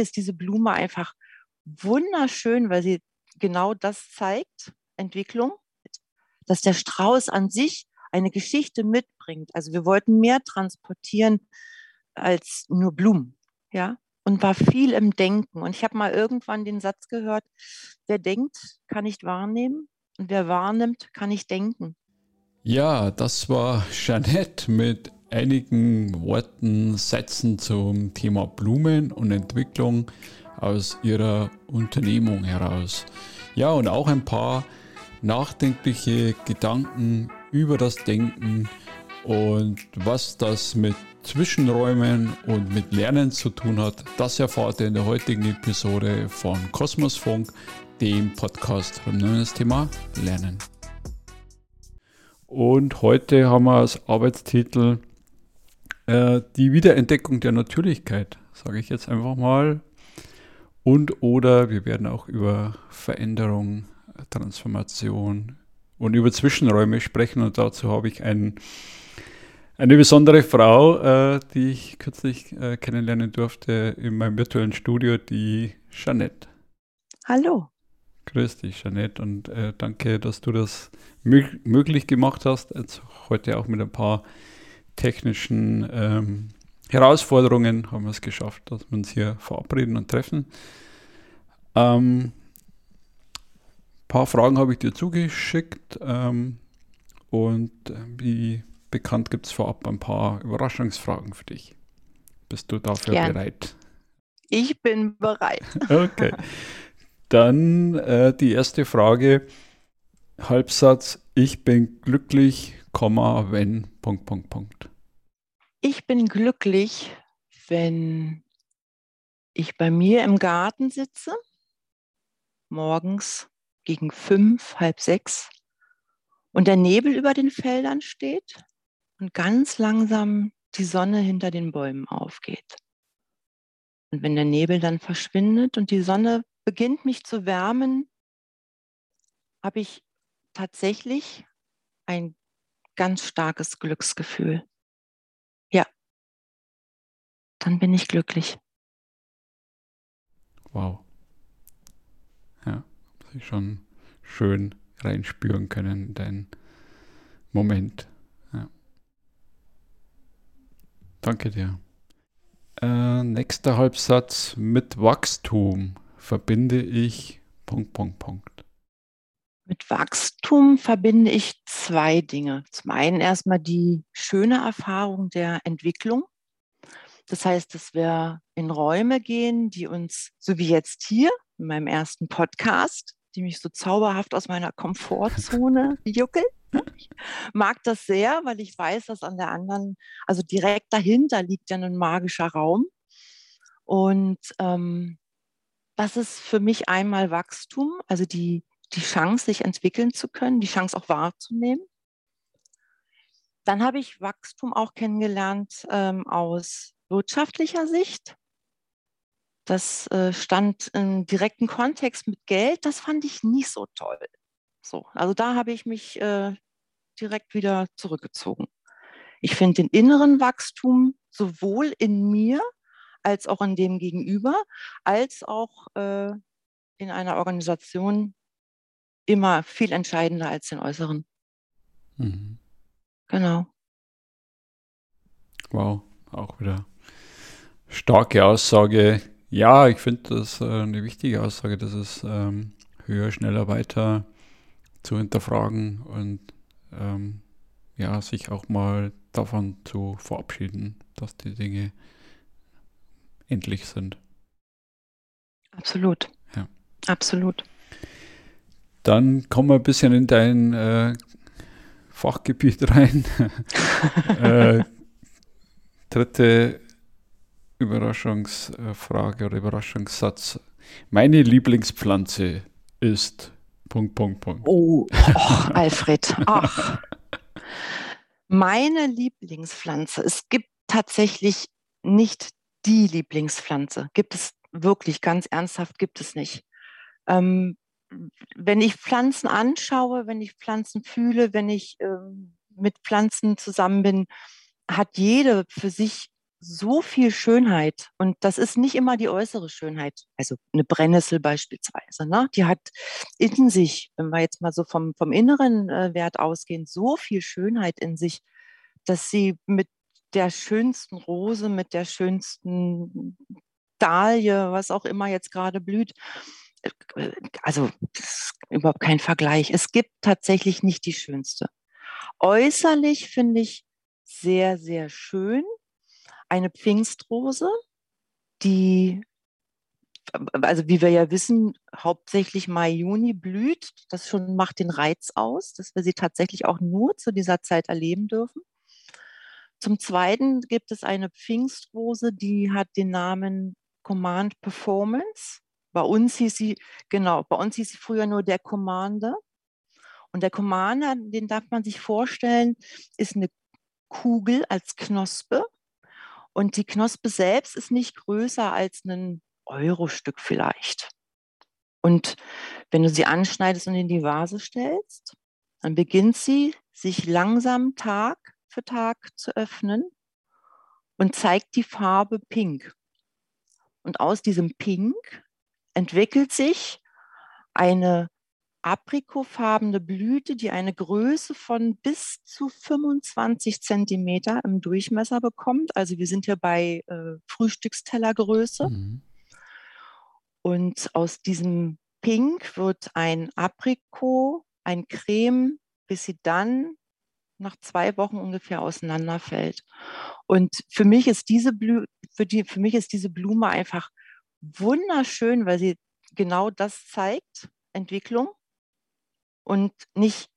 ist diese Blume einfach wunderschön, weil sie genau das zeigt, Entwicklung, dass der Strauß an sich eine Geschichte mitbringt. Also wir wollten mehr transportieren als nur Blumen, ja, und war viel im Denken. Und ich habe mal irgendwann den Satz gehört, wer denkt, kann nicht wahrnehmen und wer wahrnimmt, kann nicht denken. Ja, das war Jeanette mit einigen Worten, Sätzen zum Thema Blumen und Entwicklung aus ihrer Unternehmung heraus. Ja, und auch ein paar nachdenkliche Gedanken über das Denken und was das mit Zwischenräumen und mit Lernen zu tun hat, das erfahrt ihr in der heutigen Episode von Kosmosfunk, dem Podcast rund um das Thema Lernen. Und heute haben wir als Arbeitstitel äh, die Wiederentdeckung der Natürlichkeit, sage ich jetzt einfach mal. Und oder wir werden auch über Veränderung, Transformation und über Zwischenräume sprechen. Und dazu habe ich einen eine besondere Frau, äh, die ich kürzlich äh, kennenlernen durfte in meinem virtuellen Studio, die Jeanette. Hallo. Grüß dich, Jeanette, und äh, danke, dass du das mög möglich gemacht hast. Jetzt heute auch mit ein paar technischen ähm, Herausforderungen haben wir es geschafft, dass wir uns hier verabreden und treffen. Ähm, ein paar Fragen habe ich dir zugeschickt ähm, und äh, wie bekannt gibt es vorab ein paar Überraschungsfragen für dich. Bist du dafür Gern. bereit? Ich bin bereit. Okay. Dann äh, die erste Frage. Halbsatz. Ich bin glücklich, wenn, Punkt, Punkt, Punkt. Ich bin glücklich, wenn ich bei mir im Garten sitze, morgens gegen fünf, halb sechs und der Nebel über den Feldern steht und ganz langsam die Sonne hinter den Bäumen aufgeht. Und wenn der Nebel dann verschwindet und die Sonne beginnt mich zu wärmen, habe ich tatsächlich ein ganz starkes Glücksgefühl. Ja, dann bin ich glücklich. Wow. Ja, muss ich schon schön reinspüren können in deinen Moment. Danke dir. Äh, nächster Halbsatz. Mit Wachstum verbinde ich Punkt, Punkt, Punkt. Mit Wachstum verbinde ich zwei Dinge. Zum einen erstmal die schöne Erfahrung der Entwicklung. Das heißt, dass wir in Räume gehen, die uns, so wie jetzt hier in meinem ersten Podcast, die mich so zauberhaft aus meiner Komfortzone juckeln, ich mag das sehr, weil ich weiß, dass an der anderen, also direkt dahinter liegt ja ein magischer Raum. Und ähm, das ist für mich einmal Wachstum, also die, die Chance, sich entwickeln zu können, die Chance auch wahrzunehmen. Dann habe ich Wachstum auch kennengelernt ähm, aus wirtschaftlicher Sicht. Das äh, stand im direkten Kontext mit Geld. Das fand ich nicht so toll. So, also da habe ich mich äh, direkt wieder zurückgezogen. Ich finde den inneren Wachstum sowohl in mir als auch in dem Gegenüber, als auch äh, in einer Organisation immer viel entscheidender als den äußeren. Mhm. Genau. Wow, auch wieder starke Aussage. Ja, ich finde das äh, eine wichtige Aussage, dass es ähm, höher, schneller, weiter zu hinterfragen und ähm, ja, sich auch mal davon zu verabschieden, dass die Dinge endlich sind. Absolut. Ja. Absolut. Dann kommen wir ein bisschen in dein äh, Fachgebiet rein. äh, dritte Überraschungsfrage oder Überraschungssatz. Meine Lieblingspflanze ist Punkt, Punkt, Punkt. Oh, oh Alfred. Ach. Meine Lieblingspflanze. Es gibt tatsächlich nicht die Lieblingspflanze. Gibt es wirklich ganz ernsthaft, gibt es nicht. Ähm, wenn ich Pflanzen anschaue, wenn ich Pflanzen fühle, wenn ich ähm, mit Pflanzen zusammen bin, hat jede für sich so viel Schönheit und das ist nicht immer die äußere Schönheit. Also eine Brennnessel beispielsweise, ne? die hat in sich, wenn wir jetzt mal so vom, vom inneren äh, Wert ausgehen, so viel Schönheit in sich, dass sie mit der schönsten Rose, mit der schönsten Dahlie, was auch immer jetzt gerade blüht, äh, also überhaupt kein Vergleich. Es gibt tatsächlich nicht die schönste. Äußerlich finde ich sehr, sehr schön eine Pfingstrose, die, also wie wir ja wissen, hauptsächlich Mai, Juni blüht. Das schon macht den Reiz aus, dass wir sie tatsächlich auch nur zu dieser Zeit erleben dürfen. Zum Zweiten gibt es eine Pfingstrose, die hat den Namen Command Performance. Bei uns hieß sie, genau, bei uns hieß sie früher nur der Commander. Und der Commander, den darf man sich vorstellen, ist eine Kugel als Knospe. Und die Knospe selbst ist nicht größer als ein Euro-Stück vielleicht. Und wenn du sie anschneidest und in die Vase stellst, dann beginnt sie sich langsam Tag für Tag zu öffnen und zeigt die Farbe Pink. Und aus diesem Pink entwickelt sich eine aprikofarbene Blüte, die eine Größe von bis zu 25 Zentimeter im Durchmesser bekommt. Also wir sind hier bei äh, Frühstückstellergröße. Mhm. Und aus diesem Pink wird ein Aprikot, ein Creme, bis sie dann nach zwei Wochen ungefähr auseinanderfällt. Und für mich ist diese Blü für, die, für mich ist diese Blume einfach wunderschön, weil sie genau das zeigt, Entwicklung und nicht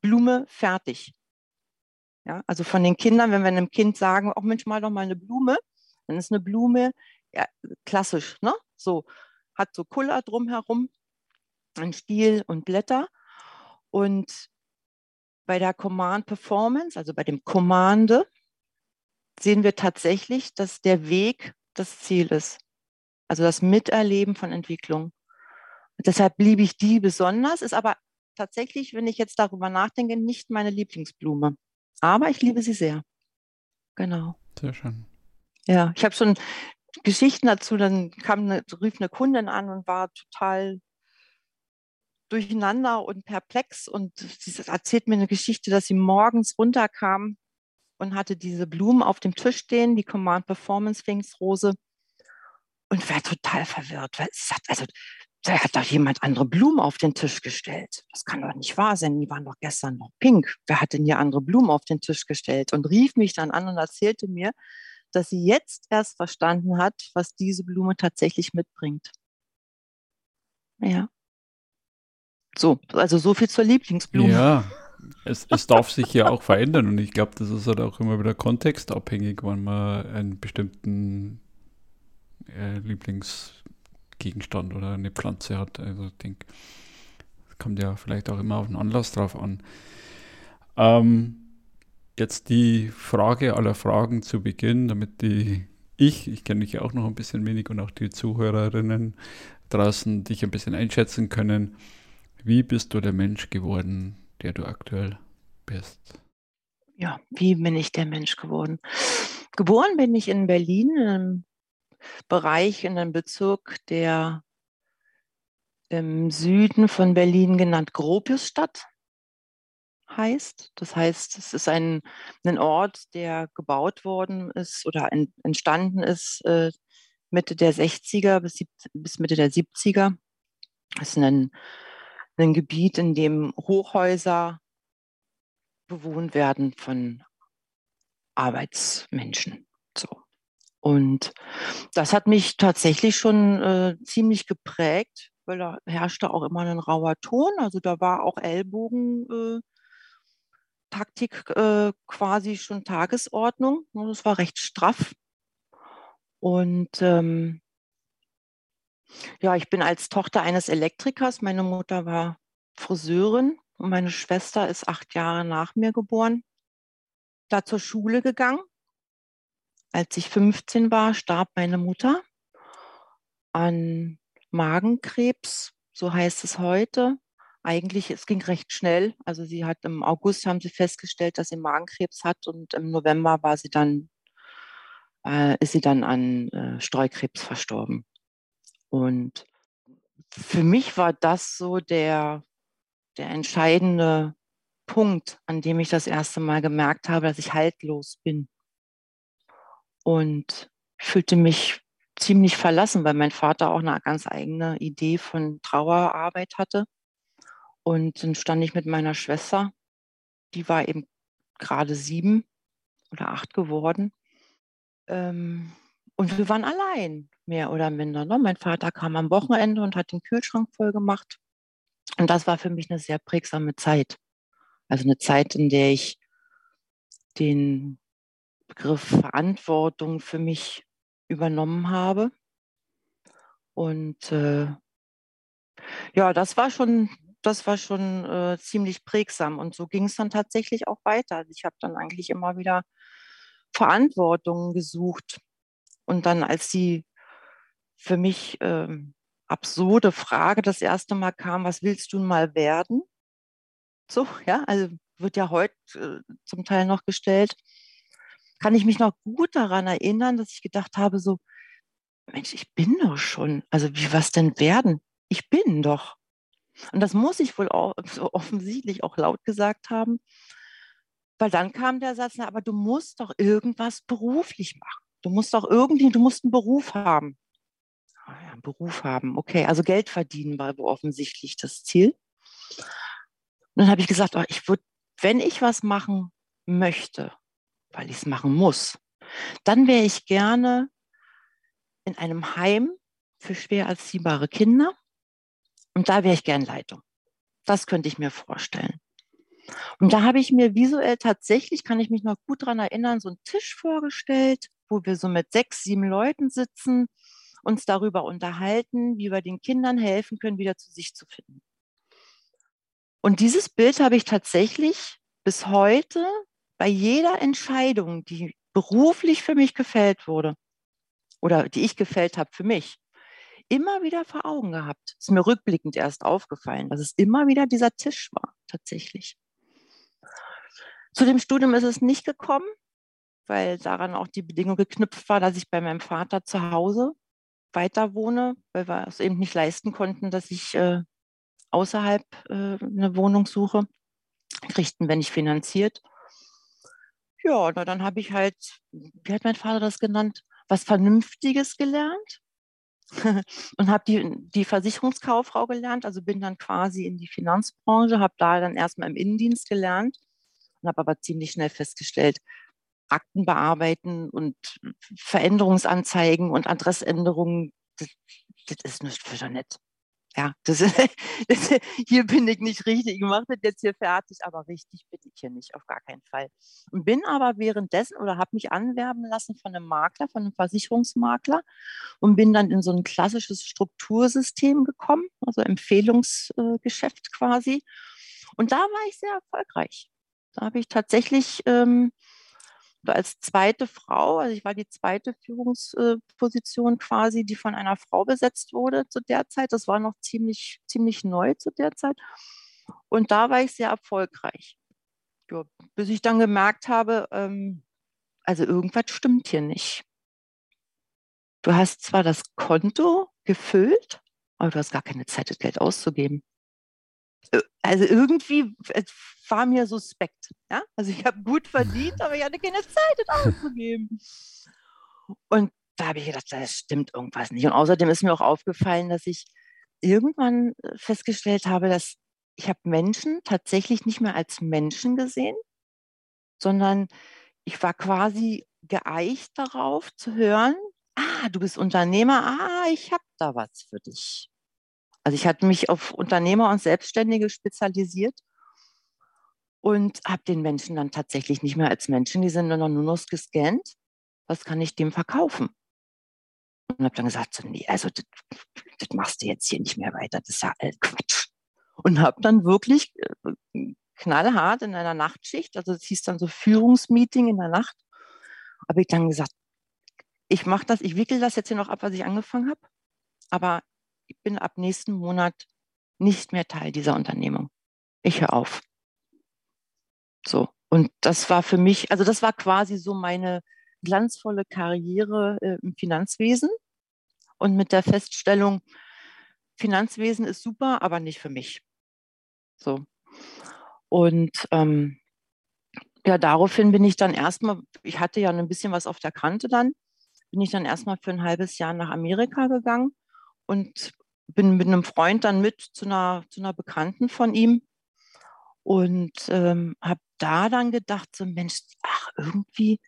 Blume fertig. Ja, also von den Kindern, wenn wir einem Kind sagen, oh Mensch, mal doch mal eine Blume, dann ist eine Blume ja, klassisch, ne? So, hat so Kuller drumherum, ein Stiel und Blätter. Und bei der Command Performance, also bei dem Kommande, sehen wir tatsächlich, dass der Weg das Ziel ist. Also das Miterleben von Entwicklung. Und deshalb liebe ich die besonders, ist aber tatsächlich, wenn ich jetzt darüber nachdenke, nicht meine Lieblingsblume. Aber ich liebe sie sehr. Genau. Sehr schön. Ja, ich habe schon Geschichten dazu. Dann kam eine, rief eine Kundin an und war total durcheinander und perplex und sie erzählt mir eine Geschichte, dass sie morgens runterkam und hatte diese Blumen auf dem Tisch stehen, die Command Performance Pfingstrose und war total verwirrt, weil es hat, also da hat doch jemand andere Blumen auf den Tisch gestellt. Das kann doch nicht wahr sein. Die waren doch gestern noch pink. Wer hat denn hier andere Blumen auf den Tisch gestellt? Und rief mich dann an und erzählte mir, dass sie jetzt erst verstanden hat, was diese Blume tatsächlich mitbringt. Ja. So, also so viel zur Lieblingsblume. Ja, es, es darf sich ja auch verändern und ich glaube, das ist halt auch immer wieder kontextabhängig, wann man einen bestimmten äh, Lieblings Gegenstand oder eine Pflanze hat. Also ich denke, es kommt ja vielleicht auch immer auf den Anlass drauf an. Ähm, jetzt die Frage aller Fragen zu Beginn, damit die ich, ich kenne dich ja auch noch ein bisschen wenig und auch die Zuhörerinnen draußen dich ein bisschen einschätzen können. Wie bist du der Mensch geworden, der du aktuell bist? Ja, wie bin ich der Mensch geworden? Geboren bin ich in Berlin, im Bereich, in einem Bezirk, der im Süden von Berlin genannt Gropiusstadt heißt. Das heißt, es ist ein, ein Ort, der gebaut worden ist oder entstanden ist äh, Mitte der 60er bis, bis Mitte der 70er. Es ist ein, ein Gebiet, in dem Hochhäuser bewohnt werden von Arbeitsmenschen. So. Und das hat mich tatsächlich schon äh, ziemlich geprägt, weil da herrschte auch immer ein rauer Ton. Also da war auch Ellbogen. Äh, Taktik äh, quasi schon Tagesordnung. Das war recht straff. Und ähm, ja, ich bin als Tochter eines Elektrikers. Meine Mutter war Friseurin und meine Schwester ist acht Jahre nach mir geboren. Da zur Schule gegangen als ich 15 war, starb meine Mutter an Magenkrebs, so heißt es heute. Eigentlich, es ging recht schnell. Also sie hat im August haben sie festgestellt, dass sie Magenkrebs hat und im November war sie dann äh, ist sie dann an äh, Streukrebs verstorben. Und für mich war das so der, der entscheidende Punkt, an dem ich das erste Mal gemerkt habe, dass ich haltlos bin. Und fühlte mich ziemlich verlassen, weil mein Vater auch eine ganz eigene Idee von Trauerarbeit hatte. Und dann stand ich mit meiner Schwester, die war eben gerade sieben oder acht geworden. Ähm, und wir waren allein, mehr oder minder. Ne? Mein Vater kam am Wochenende und hat den Kühlschrank voll gemacht. Und das war für mich eine sehr prägsame Zeit. Also eine Zeit, in der ich den Begriff Verantwortung für mich übernommen habe. Und äh, ja, das war schon, das war schon äh, ziemlich prägsam. Und so ging es dann tatsächlich auch weiter. Also ich habe dann eigentlich immer wieder Verantwortung gesucht. Und dann, als die für mich äh, absurde Frage das erste Mal kam, was willst du mal werden? So, ja, also wird ja heute äh, zum Teil noch gestellt kann ich mich noch gut daran erinnern, dass ich gedacht habe, so, Mensch, ich bin doch schon. Also wie was denn werden? Ich bin doch. Und das muss ich wohl auch so offensichtlich auch laut gesagt haben, weil dann kam der Satz, na, aber du musst doch irgendwas beruflich machen. Du musst doch irgendwie, du musst einen Beruf haben. Oh ja, einen Beruf haben, okay, also Geld verdienen war wohl offensichtlich das Ziel. Und dann habe ich gesagt, oh, ich würde, wenn ich was machen möchte, weil ich es machen muss, dann wäre ich gerne in einem Heim für schwer erziehbare Kinder und da wäre ich gern Leitung. Das könnte ich mir vorstellen. Und da habe ich mir visuell tatsächlich, kann ich mich noch gut daran erinnern, so einen Tisch vorgestellt, wo wir so mit sechs, sieben Leuten sitzen, uns darüber unterhalten, wie wir den Kindern helfen können, wieder zu sich zu finden. Und dieses Bild habe ich tatsächlich bis heute bei jeder Entscheidung, die beruflich für mich gefällt wurde oder die ich gefällt habe für mich, immer wieder vor Augen gehabt. Ist mir rückblickend erst aufgefallen, dass es immer wieder dieser Tisch war, tatsächlich. Zu dem Studium ist es nicht gekommen, weil daran auch die Bedingung geknüpft war, dass ich bei meinem Vater zu Hause weiter wohne, weil wir es eben nicht leisten konnten, dass ich äh, außerhalb äh, eine Wohnung suche. Kriegten wir nicht finanziert. Ja, na, dann habe ich halt, wie hat mein Vater das genannt, was Vernünftiges gelernt und habe die, die Versicherungskauffrau gelernt, also bin dann quasi in die Finanzbranche, habe da dann erstmal im Innendienst gelernt und habe aber ziemlich schnell festgestellt, Akten bearbeiten und Veränderungsanzeigen und Adressänderungen, das, das ist nicht für Jeanette ja, das, das, hier bin ich nicht richtig, ich mache das jetzt hier fertig, aber richtig bin ich hier nicht, auf gar keinen Fall. Und bin aber währenddessen oder habe mich anwerben lassen von einem Makler, von einem Versicherungsmakler und bin dann in so ein klassisches Struktursystem gekommen, also Empfehlungsgeschäft quasi. Und da war ich sehr erfolgreich. Da habe ich tatsächlich ähm, als zweite Frau, also ich war die zweite Führungsposition quasi, die von einer Frau besetzt wurde zu der Zeit. Das war noch ziemlich, ziemlich neu zu der Zeit. Und da war ich sehr erfolgreich. Ja, bis ich dann gemerkt habe, ähm, also irgendwas stimmt hier nicht. Du hast zwar das Konto gefüllt, aber du hast gar keine Zeit, das Geld auszugeben. Also irgendwie war mir suspekt. Ja? Also ich habe gut verdient, aber ich hatte keine Zeit, das auszugeben. Und da habe ich gedacht, das stimmt irgendwas nicht. Und außerdem ist mir auch aufgefallen, dass ich irgendwann äh, festgestellt habe, dass ich habe Menschen tatsächlich nicht mehr als Menschen gesehen, sondern ich war quasi geeicht darauf zu hören, ah, du bist Unternehmer, ah, ich habe da was für dich. Also ich hatte mich auf Unternehmer und Selbstständige spezialisiert und habe den Menschen dann tatsächlich nicht mehr als Menschen, die sind nur noch gescannt. Was kann ich dem verkaufen? Und habe dann gesagt, so, nee, also das, das, machst du jetzt hier nicht mehr weiter, das ist ja alt Quatsch. Und habe dann wirklich äh, knallhart in einer Nachtschicht, also das hieß dann so Führungsmeeting in der Nacht, habe ich dann gesagt, ich mache das, ich wickel das jetzt hier noch ab, was ich angefangen habe, aber ich bin ab nächsten Monat nicht mehr Teil dieser Unternehmung. Ich höre auf. So. Und das war für mich, also das war quasi so meine, glanzvolle Karriere äh, im Finanzwesen und mit der Feststellung, Finanzwesen ist super, aber nicht für mich. So. Und ähm, ja, daraufhin bin ich dann erstmal, ich hatte ja ein bisschen was auf der Kante dann, bin ich dann erstmal für ein halbes Jahr nach Amerika gegangen und bin mit einem Freund dann mit zu einer, zu einer Bekannten von ihm und ähm, habe da dann gedacht, so Mensch, ach irgendwie,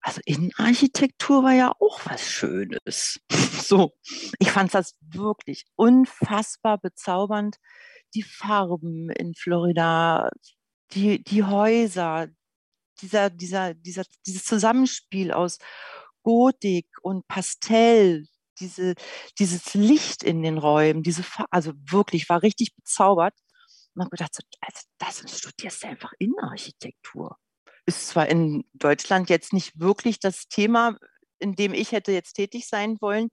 also Innenarchitektur war ja auch was Schönes. so, ich fand das wirklich unfassbar bezaubernd. Die Farben in Florida, die, die Häuser, dieser, dieser, dieser, dieses Zusammenspiel aus Gotik und Pastell, diese, dieses Licht in den Räumen, diese, also wirklich, war richtig bezaubert. Und habe gedacht, so, also das studierst du einfach Innenarchitektur. Ist zwar in Deutschland jetzt nicht wirklich das Thema, in dem ich hätte jetzt tätig sein wollen,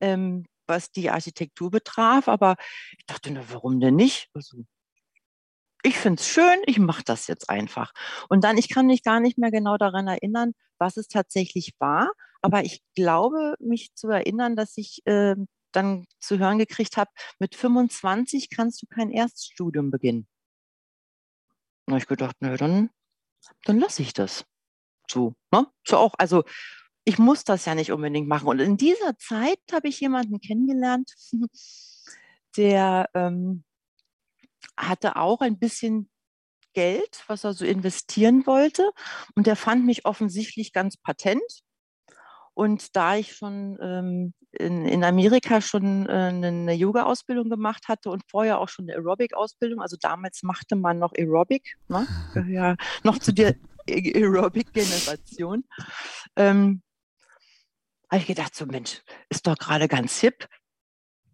ähm, was die Architektur betraf, aber ich dachte, na, warum denn nicht? Also, ich finde es schön, ich mache das jetzt einfach. Und dann, ich kann mich gar nicht mehr genau daran erinnern, was es tatsächlich war, aber ich glaube, mich zu erinnern, dass ich äh, dann zu hören gekriegt habe, mit 25 kannst du kein Erststudium beginnen. Da habe ich gedacht, nö, dann, dann lasse ich das. So, ne? So auch, also ich muss das ja nicht unbedingt machen. Und in dieser Zeit habe ich jemanden kennengelernt, der ähm, hatte auch ein bisschen Geld, was er so investieren wollte. Und der fand mich offensichtlich ganz patent. Und da ich schon ähm, in, in, Amerika schon äh, eine Yoga-Ausbildung gemacht hatte und vorher auch schon eine Aerobic-Ausbildung, also damals machte man noch Aerobic, ne? ja, noch zu der Aerobic-Generation, ähm, habe ich gedacht, so Mensch, ist doch gerade ganz hip.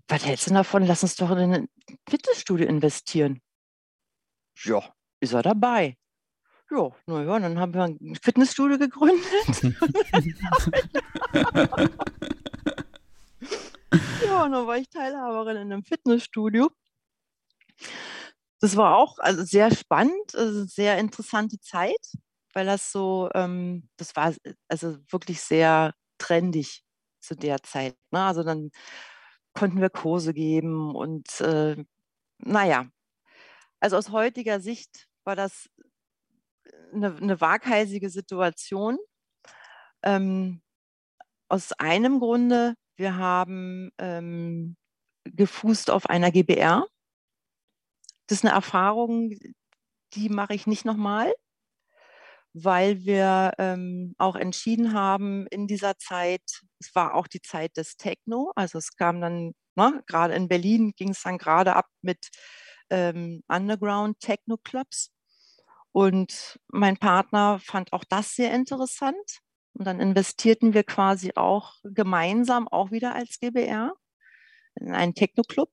Was hältst du davon? Lass uns doch in ein Fitnessstudio investieren. Ja, ist er dabei. Ja, naja, dann haben wir ein Fitnessstudio gegründet. ja, und dann war ich Teilhaberin in einem Fitnessstudio. Das war auch also sehr spannend, also sehr interessante Zeit, weil das so, ähm, das war also wirklich sehr trendig zu der Zeit. Ne? Also dann konnten wir Kurse geben und äh, naja, also aus heutiger Sicht war das eine, eine waghalsige Situation. Ähm, aus einem Grunde, wir haben ähm, gefußt auf einer GBR. Das ist eine Erfahrung, die mache ich nicht nochmal, weil wir ähm, auch entschieden haben in dieser Zeit, es war auch die Zeit des Techno, also es kam dann, ne, gerade in Berlin ging es dann gerade ab mit ähm, Underground Techno Clubs. Und mein Partner fand auch das sehr interessant. Und dann investierten wir quasi auch gemeinsam, auch wieder als GBR, in einen Techno-Club.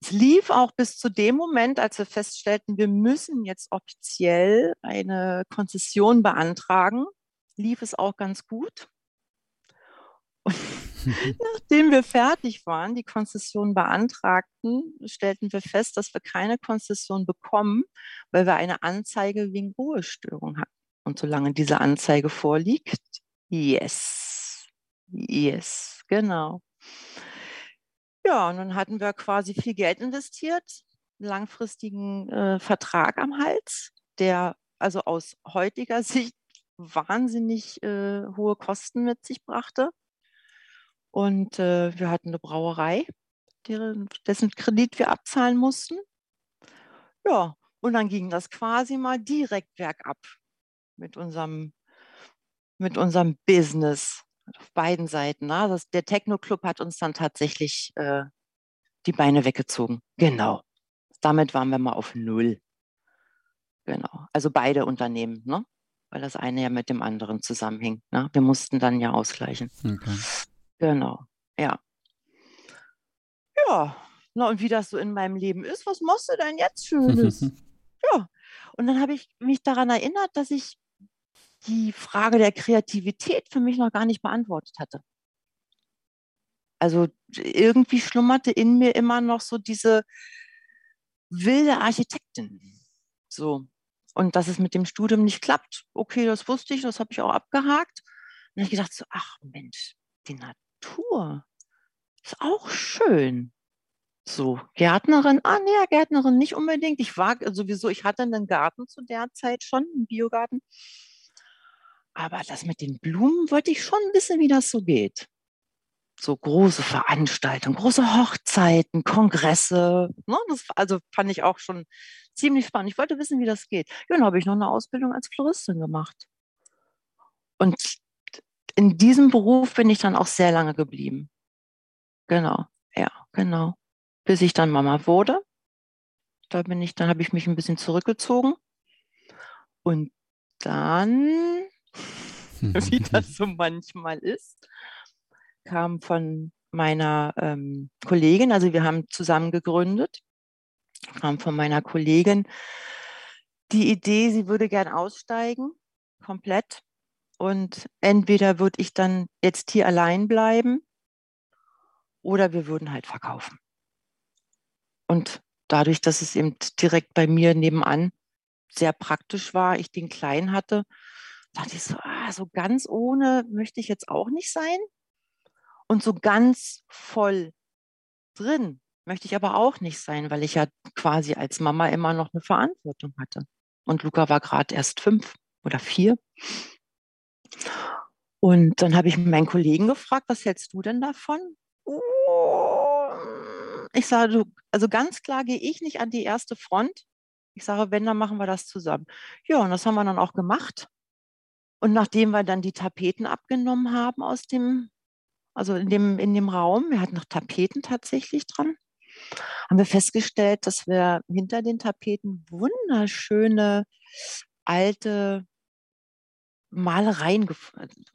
Es lief auch bis zu dem Moment, als wir feststellten, wir müssen jetzt offiziell eine Konzession beantragen, lief es auch ganz gut. Und Nachdem wir fertig waren, die Konzession beantragten, stellten wir fest, dass wir keine Konzession bekommen, weil wir eine Anzeige wegen Ruhestörung hatten. Und solange diese Anzeige vorliegt, yes, yes, genau. Ja, und dann hatten wir quasi viel Geld investiert, langfristigen äh, Vertrag am Hals, der also aus heutiger Sicht wahnsinnig äh, hohe Kosten mit sich brachte. Und äh, wir hatten eine Brauerei, deren, dessen Kredit wir abzahlen mussten. Ja, und dann ging das quasi mal direkt bergab mit unserem, mit unserem Business auf beiden Seiten. Ne? Das, der Techno-Club hat uns dann tatsächlich äh, die Beine weggezogen. Genau. Damit waren wir mal auf Null. Genau. Also beide Unternehmen, ne? weil das eine ja mit dem anderen zusammenhing. Ne? Wir mussten dann ja ausgleichen. Okay. Genau, ja. Ja, na und wie das so in meinem Leben ist, was machst du denn jetzt Schönes? ja, und dann habe ich mich daran erinnert, dass ich die Frage der Kreativität für mich noch gar nicht beantwortet hatte. Also irgendwie schlummerte in mir immer noch so diese wilde Architektin. So. Und dass es mit dem Studium nicht klappt, okay, das wusste ich, das habe ich auch abgehakt. Und dann habe ich gedacht, so, ach Mensch, die Natur ist auch schön. So, Gärtnerin, ah nee, Gärtnerin nicht unbedingt. Ich war sowieso, ich hatte einen Garten zu der Zeit schon, einen Biogarten. Aber das mit den Blumen wollte ich schon wissen, wie das so geht. So große Veranstaltungen, große Hochzeiten, Kongresse. Ne? Das also fand ich auch schon ziemlich spannend. Ich wollte wissen, wie das geht. Ja, dann habe ich noch eine Ausbildung als Floristin gemacht. Und in diesem Beruf bin ich dann auch sehr lange geblieben. Genau, ja, genau bis ich dann Mama wurde. Da bin ich, dann habe ich mich ein bisschen zurückgezogen. Und dann, wie das so manchmal ist, kam von meiner ähm, Kollegin, also wir haben zusammen gegründet, kam von meiner Kollegin die Idee, sie würde gern aussteigen, komplett. Und entweder würde ich dann jetzt hier allein bleiben oder wir würden halt verkaufen. Und dadurch, dass es eben direkt bei mir nebenan sehr praktisch war, ich den Kleinen hatte, dachte ich so, ah, so ganz ohne möchte ich jetzt auch nicht sein. Und so ganz voll drin möchte ich aber auch nicht sein, weil ich ja quasi als Mama immer noch eine Verantwortung hatte. Und Luca war gerade erst fünf oder vier. Und dann habe ich meinen Kollegen gefragt, was hältst du denn davon? Ich sage, also ganz klar gehe ich nicht an die erste Front. Ich sage, wenn, dann machen wir das zusammen. Ja, und das haben wir dann auch gemacht. Und nachdem wir dann die Tapeten abgenommen haben aus dem, also in dem, in dem Raum, wir hatten noch Tapeten tatsächlich dran, haben wir festgestellt, dass wir hinter den Tapeten wunderschöne alte Malereien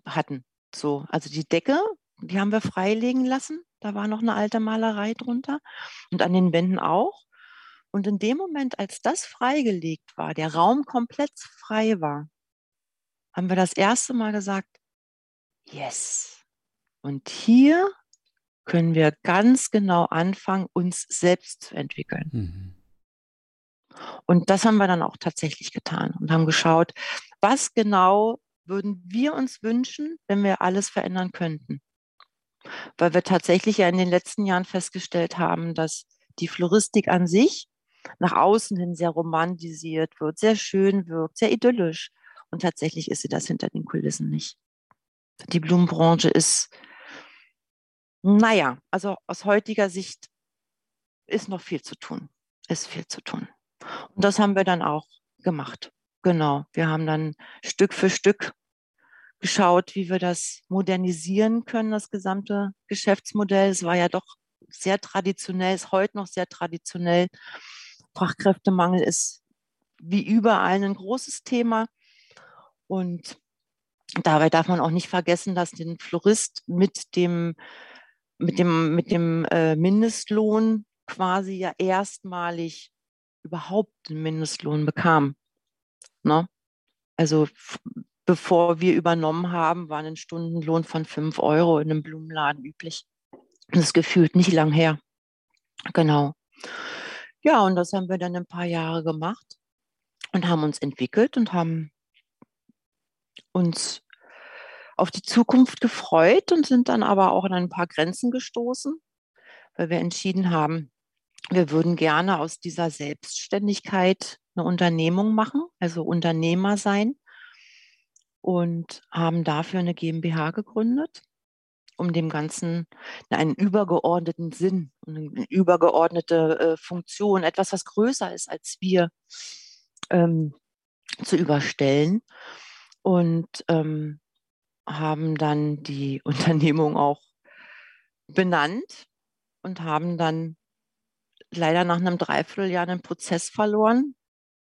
hatten. So, also die Decke, die haben wir freilegen lassen da war noch eine alte Malerei drunter und an den Wänden auch. Und in dem Moment, als das freigelegt war, der Raum komplett frei war, haben wir das erste Mal gesagt, yes. Und hier können wir ganz genau anfangen, uns selbst zu entwickeln. Mhm. Und das haben wir dann auch tatsächlich getan und haben geschaut, was genau würden wir uns wünschen, wenn wir alles verändern könnten weil wir tatsächlich ja in den letzten Jahren festgestellt haben, dass die Floristik an sich nach außen hin sehr romantisiert wird, sehr schön wirkt, sehr idyllisch. Und tatsächlich ist sie das hinter den Kulissen nicht. Die Blumenbranche ist, naja, also aus heutiger Sicht ist noch viel zu tun. Ist viel zu tun. Und das haben wir dann auch gemacht. Genau. Wir haben dann Stück für Stück geschaut, wie wir das modernisieren können, das gesamte Geschäftsmodell. Es war ja doch sehr traditionell, ist heute noch sehr traditionell. Fachkräftemangel ist wie überall ein großes Thema. Und dabei darf man auch nicht vergessen, dass den Florist mit dem, mit dem, mit dem äh, Mindestlohn quasi ja erstmalig überhaupt den Mindestlohn bekam. Ne? Also bevor wir übernommen haben, war ein Stundenlohn von 5 Euro in einem Blumenladen üblich. Das ist gefühlt nicht lang her. Genau. Ja, und das haben wir dann ein paar Jahre gemacht und haben uns entwickelt und haben uns auf die Zukunft gefreut und sind dann aber auch an ein paar Grenzen gestoßen, weil wir entschieden haben, wir würden gerne aus dieser Selbstständigkeit eine Unternehmung machen, also Unternehmer sein und haben dafür eine GmbH gegründet, um dem Ganzen einen übergeordneten Sinn, eine übergeordnete äh, Funktion, etwas, was größer ist als wir, ähm, zu überstellen. Und ähm, haben dann die Unternehmung auch benannt und haben dann leider nach einem Dreivierteljahr einen Prozess verloren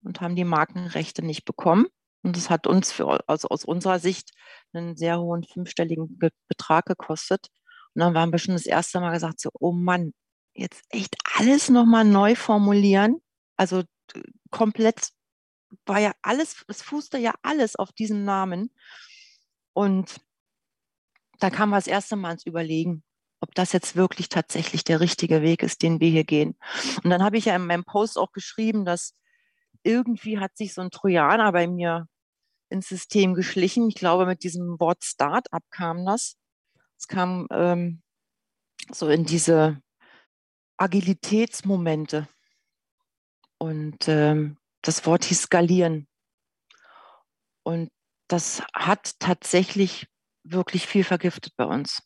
und haben die Markenrechte nicht bekommen. Und das hat uns für, also aus unserer Sicht einen sehr hohen fünfstelligen Betrag gekostet. Und dann waren wir schon das erste Mal gesagt, so, oh Mann, jetzt echt alles nochmal neu formulieren. Also komplett war ja alles, es fußte ja alles auf diesen Namen. Und da kam wir das erste Mal ins Überlegen, ob das jetzt wirklich tatsächlich der richtige Weg ist, den wir hier gehen. Und dann habe ich ja in meinem Post auch geschrieben, dass irgendwie hat sich so ein Trojaner bei mir ins System geschlichen. Ich glaube, mit diesem Wort Start-up kam das. Es kam ähm, so in diese Agilitätsmomente. Und ähm, das Wort hieß skalieren. Und das hat tatsächlich wirklich viel vergiftet bei uns.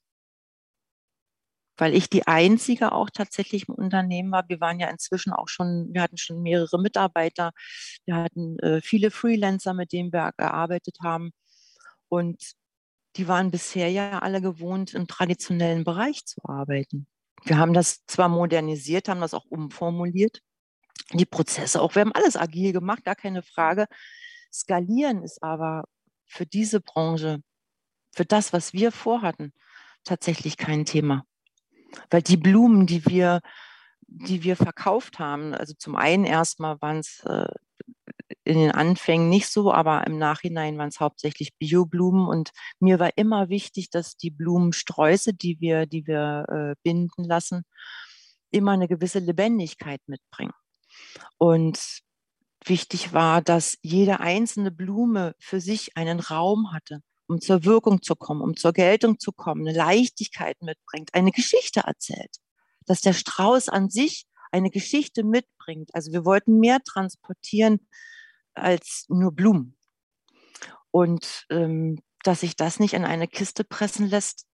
Weil ich die einzige auch tatsächlich im Unternehmen war. Wir waren ja inzwischen auch schon, wir hatten schon mehrere Mitarbeiter. Wir hatten äh, viele Freelancer, mit denen wir gearbeitet haben. Und die waren bisher ja alle gewohnt, im traditionellen Bereich zu arbeiten. Wir haben das zwar modernisiert, haben das auch umformuliert, die Prozesse auch. Wir haben alles agil gemacht, gar keine Frage. Skalieren ist aber für diese Branche, für das, was wir vorhatten, tatsächlich kein Thema. Weil die Blumen, die wir, die wir verkauft haben, also zum einen erstmal waren es äh, in den Anfängen nicht so, aber im Nachhinein waren es hauptsächlich Bioblumen und mir war immer wichtig, dass die Blumensträuße, die wir, die wir äh, binden lassen, immer eine gewisse Lebendigkeit mitbringen. Und wichtig war, dass jede einzelne Blume für sich einen Raum hatte, um zur Wirkung zu kommen, um zur Geltung zu kommen, eine Leichtigkeit mitbringt, eine Geschichte erzählt, dass der Strauß an sich eine Geschichte mitbringt. Also wir wollten mehr transportieren als nur Blumen. Und ähm, dass sich das nicht in eine Kiste pressen lässt,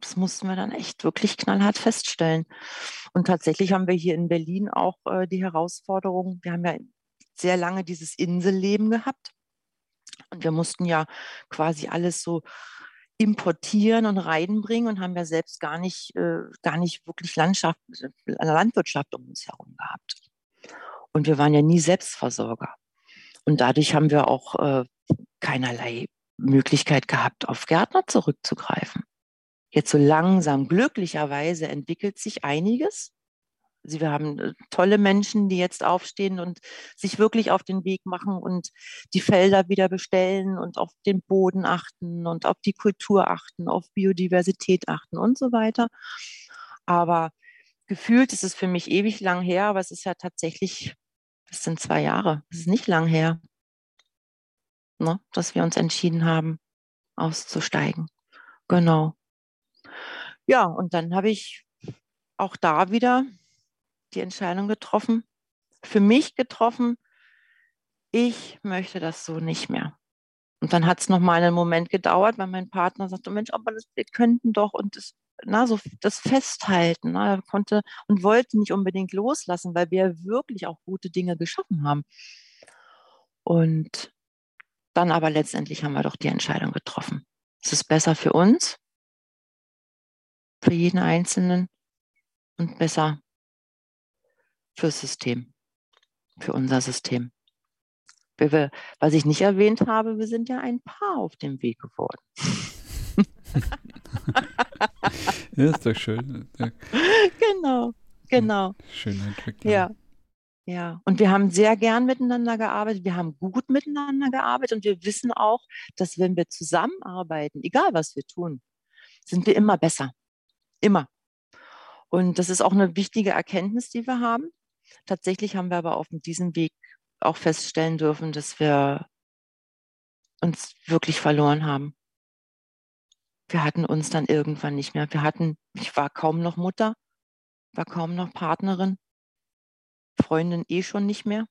das mussten wir dann echt wirklich knallhart feststellen. Und tatsächlich haben wir hier in Berlin auch äh, die Herausforderung, wir haben ja sehr lange dieses Inselleben gehabt. Und wir mussten ja quasi alles so importieren und reinbringen und haben ja selbst gar nicht, äh, gar nicht wirklich Landschaft, äh, Landwirtschaft um uns herum gehabt. Und wir waren ja nie Selbstversorger. Und dadurch haben wir auch äh, keinerlei Möglichkeit gehabt, auf Gärtner zurückzugreifen. Jetzt so langsam, glücklicherweise entwickelt sich einiges. Also wir haben äh, tolle Menschen, die jetzt aufstehen und sich wirklich auf den Weg machen und die Felder wieder bestellen und auf den Boden achten und auf die Kultur achten, auf Biodiversität achten und so weiter. Aber gefühlt ist es für mich ewig lang her, aber es ist ja tatsächlich, das sind zwei Jahre, es ist nicht lang her, ne, dass wir uns entschieden haben, auszusteigen. Genau. Ja, und dann habe ich auch da wieder die Entscheidung getroffen, für mich getroffen, ich möchte das so nicht mehr. Und dann hat es noch mal einen Moment gedauert, weil mein Partner sagte, Mensch, aber das, wir könnten doch und das, na, so das festhalten. Na, er konnte und wollte nicht unbedingt loslassen, weil wir wirklich auch gute Dinge geschaffen haben. Und dann aber letztendlich haben wir doch die Entscheidung getroffen. Es ist besser für uns, für jeden Einzelnen und besser fürs System, für unser System. Wir, was ich nicht erwähnt habe, wir sind ja ein Paar auf dem Weg geworden. ja, ist doch schön. Genau, genau. Schöne Entwicklung. Ja. Ja, und wir haben sehr gern miteinander gearbeitet, wir haben gut miteinander gearbeitet und wir wissen auch, dass wenn wir zusammenarbeiten, egal was wir tun, sind wir immer besser. Immer. Und das ist auch eine wichtige Erkenntnis, die wir haben. Tatsächlich haben wir aber auf diesem Weg auch feststellen dürfen, dass wir uns wirklich verloren haben. Wir hatten uns dann irgendwann nicht mehr. Wir hatten, ich war kaum noch Mutter, war kaum noch Partnerin, Freundin eh schon nicht mehr.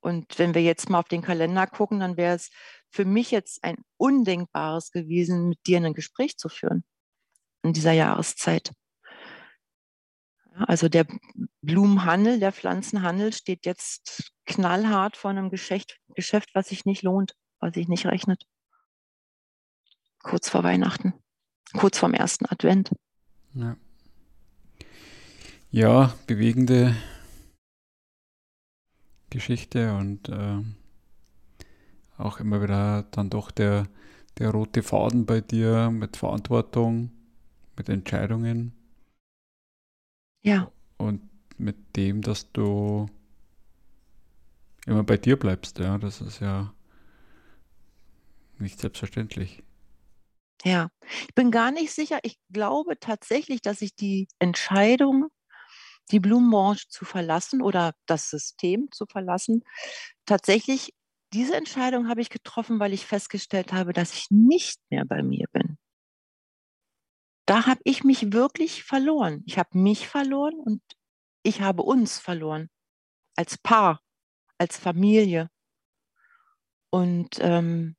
Und wenn wir jetzt mal auf den Kalender gucken, dann wäre es für mich jetzt ein Undenkbares gewesen, mit dir ein Gespräch zu führen in dieser Jahreszeit. Also der Blumenhandel, der Pflanzenhandel steht jetzt knallhart vor einem Geschäft, Geschäft, was sich nicht lohnt, was sich nicht rechnet. Kurz vor Weihnachten, kurz vorm ersten Advent. Ja, ja bewegende Geschichte und äh, auch immer wieder dann doch der, der rote Faden bei dir mit Verantwortung, mit Entscheidungen. Ja. Und mit dem, dass du immer bei dir bleibst, ja, das ist ja nicht selbstverständlich. Ja, ich bin gar nicht sicher. Ich glaube tatsächlich, dass ich die Entscheidung die Blumenbranche zu verlassen oder das System zu verlassen. Tatsächlich, diese Entscheidung habe ich getroffen, weil ich festgestellt habe, dass ich nicht mehr bei mir bin. Da habe ich mich wirklich verloren. Ich habe mich verloren und ich habe uns verloren. Als Paar, als Familie. Und ähm,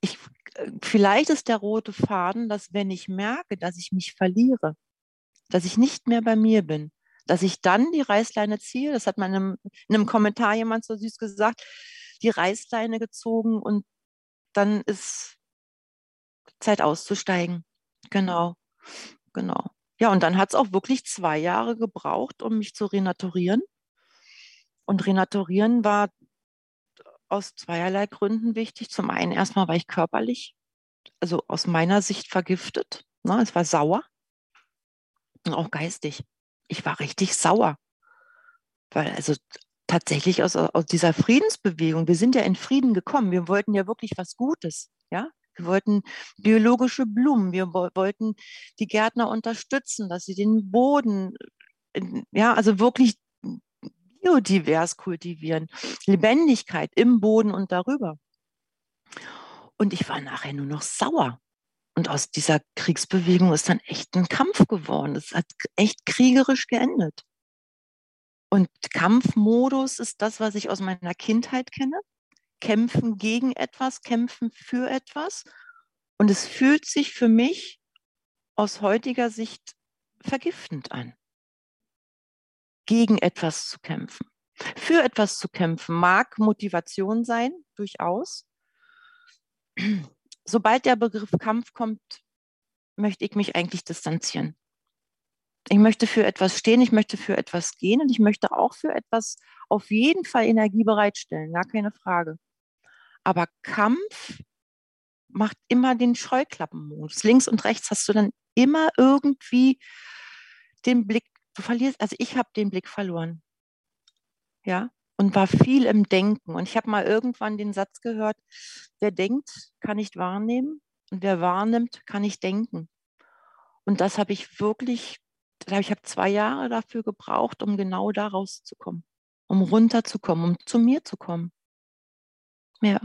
ich, äh, vielleicht ist der rote Faden, dass wenn ich merke, dass ich mich verliere, dass ich nicht mehr bei mir bin, dass ich dann die Reißleine ziehe, das hat man in einem, in einem Kommentar jemand so süß gesagt, die Reißleine gezogen und dann ist Zeit auszusteigen. Genau, genau. Ja, und dann hat es auch wirklich zwei Jahre gebraucht, um mich zu renaturieren. Und renaturieren war aus zweierlei Gründen wichtig. Zum einen erstmal war ich körperlich, also aus meiner Sicht vergiftet. Ne? Es war sauer und auch geistig. Ich war richtig sauer. Weil also tatsächlich aus, aus dieser Friedensbewegung, wir sind ja in Frieden gekommen. Wir wollten ja wirklich was Gutes. Ja, wir wollten biologische Blumen. Wir wollten die Gärtner unterstützen, dass sie den Boden, ja, also wirklich biodivers kultivieren. Lebendigkeit im Boden und darüber. Und ich war nachher nur noch sauer. Und aus dieser Kriegsbewegung ist dann echt ein Kampf geworden. Es hat echt kriegerisch geendet. Und Kampfmodus ist das, was ich aus meiner Kindheit kenne. Kämpfen gegen etwas, kämpfen für etwas. Und es fühlt sich für mich aus heutiger Sicht vergiftend an, gegen etwas zu kämpfen. Für etwas zu kämpfen mag Motivation sein, durchaus sobald der Begriff Kampf kommt, möchte ich mich eigentlich distanzieren. Ich möchte für etwas stehen, ich möchte für etwas gehen und ich möchte auch für etwas auf jeden Fall Energie bereitstellen, gar keine Frage. Aber Kampf macht immer den Scheuklappenmodus. Links und rechts hast du dann immer irgendwie den Blick, du verlierst, also ich habe den Blick verloren. Ja, und war viel im Denken. Und ich habe mal irgendwann den Satz gehört, wer denkt, kann nicht wahrnehmen und wer wahrnimmt, kann nicht denken. Und das habe ich wirklich, ich habe zwei Jahre dafür gebraucht, um genau da rauszukommen, um runterzukommen, um zu mir zu kommen. Ja,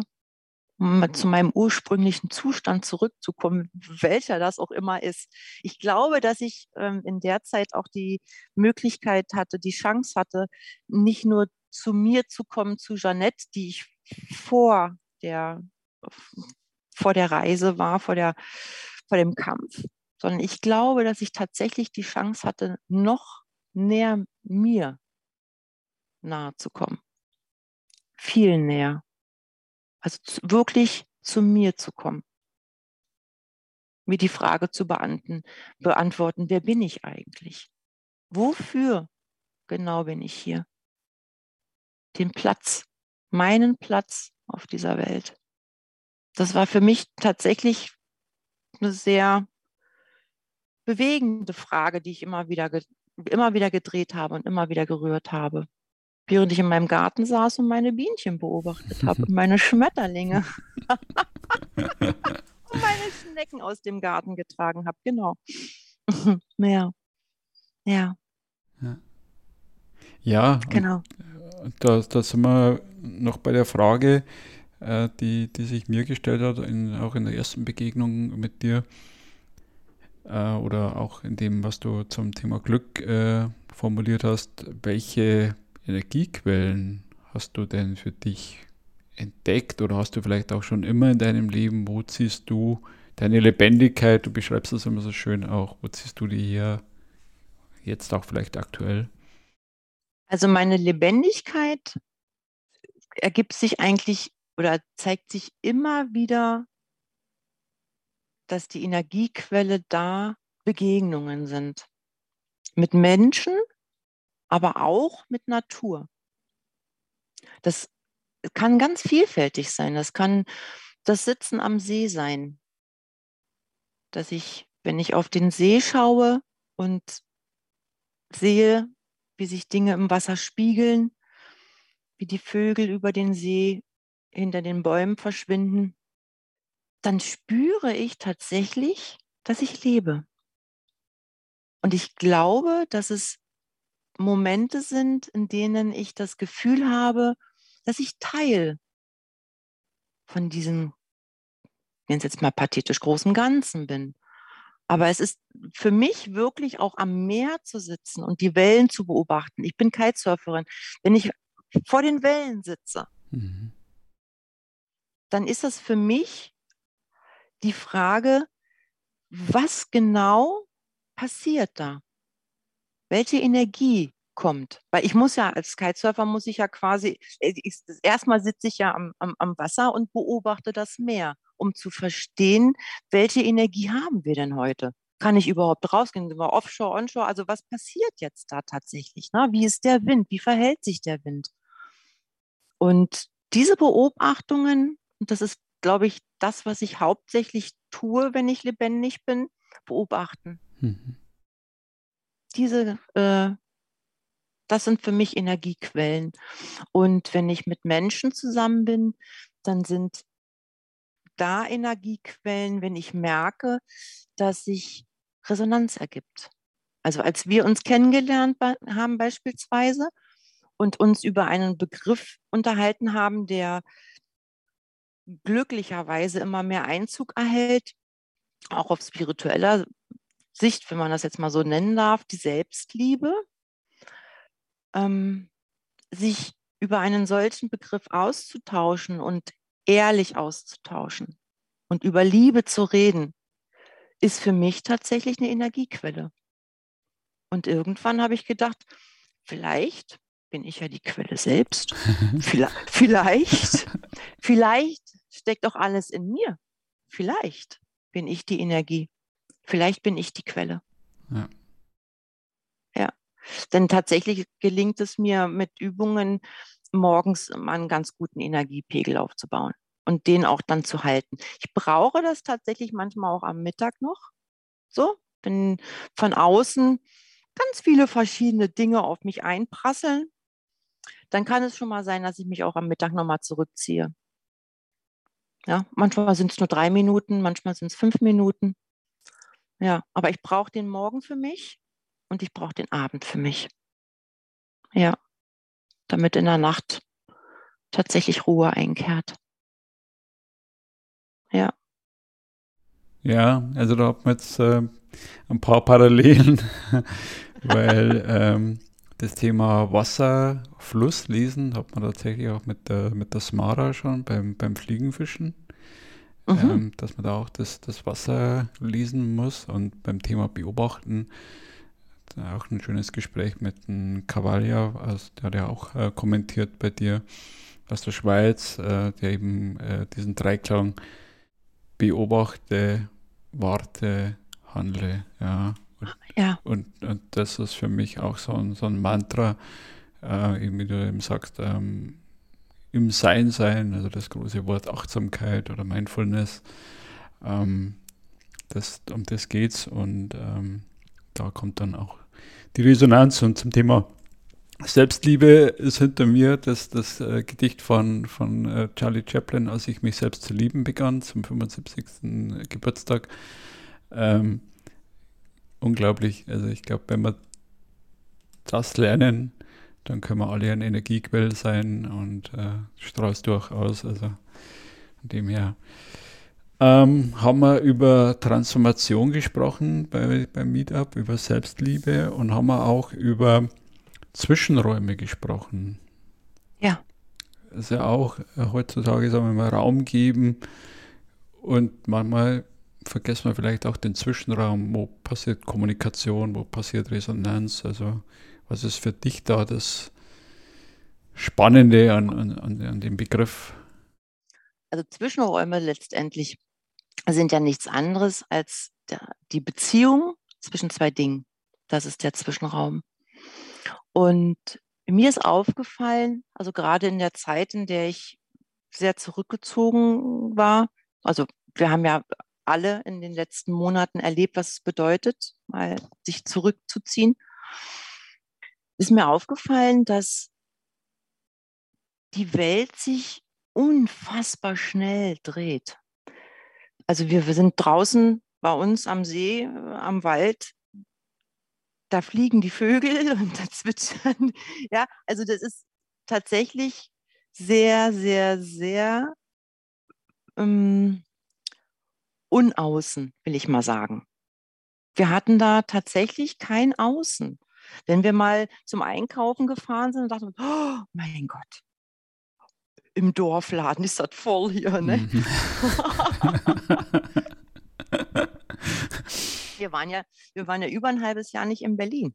um zu meinem ursprünglichen Zustand zurückzukommen, welcher das auch immer ist. Ich glaube, dass ich ähm, in der Zeit auch die Möglichkeit hatte, die Chance hatte, nicht nur zu mir zu kommen, zu Jeanette, die ich vor der, vor der Reise war, vor, der, vor dem Kampf, sondern ich glaube, dass ich tatsächlich die Chance hatte, noch näher mir nahe zu kommen. Viel näher. Also wirklich zu mir zu kommen. Mir die Frage zu beantworten, wer bin ich eigentlich? Wofür genau bin ich hier? den Platz, meinen Platz auf dieser Welt. Das war für mich tatsächlich eine sehr bewegende Frage, die ich immer wieder, immer wieder gedreht habe und immer wieder gerührt habe. Während ich in meinem Garten saß und meine Bienchen beobachtet habe, meine Schmetterlinge und meine Schnecken aus dem Garten getragen habe. Genau. ja. Ja. Ja. Genau da, da sind wir noch bei der Frage, äh, die, die sich mir gestellt hat, in, auch in der ersten Begegnung mit dir äh, oder auch in dem, was du zum Thema Glück äh, formuliert hast. Welche Energiequellen hast du denn für dich entdeckt oder hast du vielleicht auch schon immer in deinem Leben? Wo ziehst du deine Lebendigkeit? Du beschreibst das immer so schön auch. Wo ziehst du die hier jetzt auch vielleicht aktuell? Also meine Lebendigkeit ergibt sich eigentlich oder zeigt sich immer wieder, dass die Energiequelle da Begegnungen sind. Mit Menschen, aber auch mit Natur. Das kann ganz vielfältig sein. Das kann das Sitzen am See sein. Dass ich, wenn ich auf den See schaue und sehe, wie sich Dinge im Wasser spiegeln, wie die Vögel über den See hinter den Bäumen verschwinden, dann spüre ich tatsächlich, dass ich lebe. Und ich glaube, dass es Momente sind, in denen ich das Gefühl habe, dass ich Teil von diesem, nenne es jetzt mal pathetisch, großen Ganzen bin. Aber es ist für mich wirklich auch am Meer zu sitzen und die Wellen zu beobachten. Ich bin Kitesurferin. Wenn ich vor den Wellen sitze, mhm. dann ist das für mich die Frage, was genau passiert da? Welche Energie kommt? Weil ich muss ja als Kitesurfer muss ich ja quasi, äh, erstmal sitze ich ja am, am, am Wasser und beobachte das Meer, um zu verstehen, welche Energie haben wir denn heute? Kann ich überhaupt rausgehen? Sind wir offshore, onshore? Also was passiert jetzt da tatsächlich? Ne? Wie ist der Wind? Wie verhält sich der Wind? Und diese Beobachtungen, und das ist, glaube ich, das, was ich hauptsächlich tue, wenn ich lebendig bin, beobachten. Mhm. Diese, äh, das sind für mich Energiequellen. Und wenn ich mit Menschen zusammen bin, dann sind da Energiequellen, wenn ich merke, dass sich Resonanz ergibt. Also als wir uns kennengelernt haben beispielsweise und uns über einen Begriff unterhalten haben, der glücklicherweise immer mehr Einzug erhält, auch auf spiritueller Sicht, wenn man das jetzt mal so nennen darf, die Selbstliebe, ähm, sich über einen solchen Begriff auszutauschen und ehrlich auszutauschen und über Liebe zu reden, ist für mich tatsächlich eine Energiequelle. Und irgendwann habe ich gedacht, vielleicht bin ich ja die Quelle selbst. vielleicht, vielleicht, vielleicht steckt auch alles in mir. Vielleicht bin ich die Energie. Vielleicht bin ich die Quelle. Ja. Ja. Denn tatsächlich gelingt es mir mit Übungen morgens einen ganz guten Energiepegel aufzubauen und den auch dann zu halten. Ich brauche das tatsächlich manchmal auch am Mittag noch. So, wenn von außen ganz viele verschiedene Dinge auf mich einprasseln, dann kann es schon mal sein, dass ich mich auch am Mittag nochmal zurückziehe. Ja, manchmal sind es nur drei Minuten, manchmal sind es fünf Minuten. Ja, aber ich brauche den Morgen für mich und ich brauche den Abend für mich. Ja, damit in der Nacht tatsächlich Ruhe einkehrt. Ja. Ja, also da hat man jetzt äh, ein paar Parallelen, weil ähm, das Thema Wasser, Fluss lesen hat man tatsächlich auch mit der, mit der Smara schon beim, beim Fliegenfischen. Mhm. Ähm, dass man da auch das, das Wasser lesen muss und beim Thema Beobachten auch ein schönes Gespräch mit dem Cavaglia, also der hat ja auch äh, kommentiert bei dir aus der Schweiz, äh, der eben äh, diesen Dreiklang beobachte, warte, handle, ja. Und, ja. Und, und das ist für mich auch so ein, so ein Mantra, äh, wie du eben sagst, ähm, im Sein sein, also das große Wort Achtsamkeit oder Mindfulness, ähm, das, um das geht's und ähm, da kommt dann auch die Resonanz und zum Thema Selbstliebe ist hinter mir das, das äh, Gedicht von, von äh, Charlie Chaplin, als ich mich selbst zu lieben begann, zum 75. Geburtstag. Ähm, unglaublich. Also ich glaube, wenn wir das lernen, dann können wir alle ein Energiequell sein und äh, strahlt durchaus. Also von dem her ähm, haben wir über Transformation gesprochen bei, beim Meetup, über Selbstliebe und haben wir auch über Zwischenräume gesprochen. Ja. Das ist ja auch äh, heutzutage, sagen wir mal, Raum geben und manchmal vergessen wir vielleicht auch den Zwischenraum, wo passiert Kommunikation, wo passiert Resonanz, also was ist für dich da das Spannende an, an, an dem Begriff? Also Zwischenräume letztendlich sind ja nichts anderes als der, die Beziehung zwischen zwei Dingen. Das ist der Zwischenraum. Und mir ist aufgefallen, also gerade in der Zeit, in der ich sehr zurückgezogen war, also wir haben ja alle in den letzten Monaten erlebt, was es bedeutet, mal sich zurückzuziehen, ist mir aufgefallen, dass die Welt sich unfassbar schnell dreht. Also wir, wir sind draußen bei uns am See, äh, am Wald. da fliegen die Vögel und da zwitschern. Ja, also das ist tatsächlich sehr, sehr, sehr ähm, unaußen, will ich mal sagen. Wir hatten da tatsächlich kein Außen. Wenn wir mal zum Einkaufen gefahren sind, dachten wir, oh mein Gott, im Dorfladen ist das voll hier, ne? Mhm. wir waren ja, wir waren ja über ein halbes Jahr nicht in Berlin.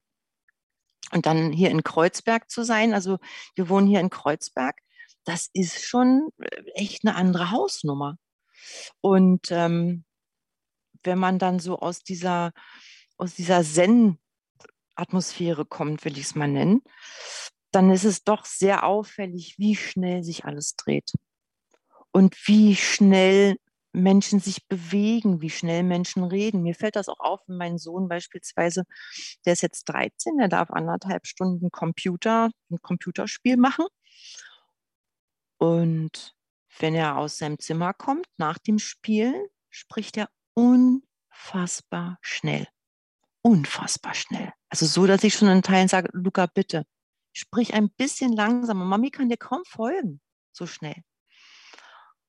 Und dann hier in Kreuzberg zu sein, also wir wohnen hier in Kreuzberg, das ist schon äh, echt eine andere Hausnummer. Und ähm, wenn man dann so aus dieser, aus dieser Zen-Atmosphäre kommt, will ich es mal nennen, dann ist es doch sehr auffällig, wie schnell sich alles dreht und wie schnell Menschen sich bewegen, wie schnell Menschen reden. Mir fällt das auch auf, mein Sohn beispielsweise, der ist jetzt 13, der darf anderthalb Stunden Computer, ein Computerspiel machen. Und wenn er aus seinem Zimmer kommt, nach dem Spielen, spricht er unfassbar schnell. Unfassbar schnell. Also so, dass ich schon in Teilen sage, Luca, bitte, sprich ein bisschen langsamer. Mami kann dir kaum folgen, so schnell.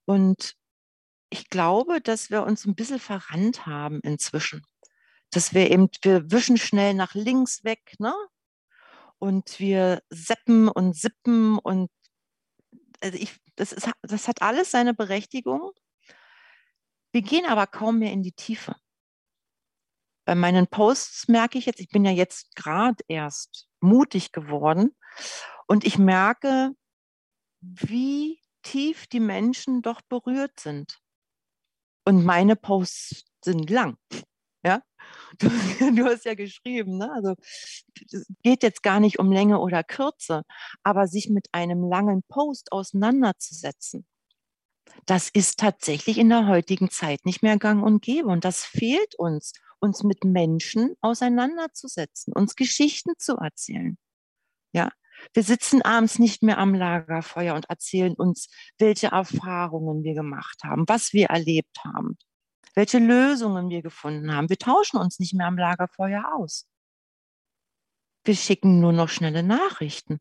Und ich glaube, dass wir uns ein bisschen verrannt haben inzwischen. Dass wir eben, wir wischen schnell nach links weg, ne? Und wir seppen und sippen und also ich, das, ist, das hat alles seine Berechtigung. Wir gehen aber kaum mehr in die Tiefe. Bei meinen Posts merke ich jetzt, ich bin ja jetzt gerade erst mutig geworden und ich merke, wie tief die Menschen doch berührt sind. Und meine Posts sind lang. Ja, du, du hast ja geschrieben, ne? also es geht jetzt gar nicht um Länge oder Kürze, aber sich mit einem langen Post auseinanderzusetzen, das ist tatsächlich in der heutigen Zeit nicht mehr gang und gäbe. Und das fehlt uns, uns mit Menschen auseinanderzusetzen, uns Geschichten zu erzählen. Ja, wir sitzen abends nicht mehr am Lagerfeuer und erzählen uns, welche Erfahrungen wir gemacht haben, was wir erlebt haben, welche Lösungen wir gefunden haben. Wir tauschen uns nicht mehr am Lagerfeuer aus. Wir schicken nur noch schnelle Nachrichten.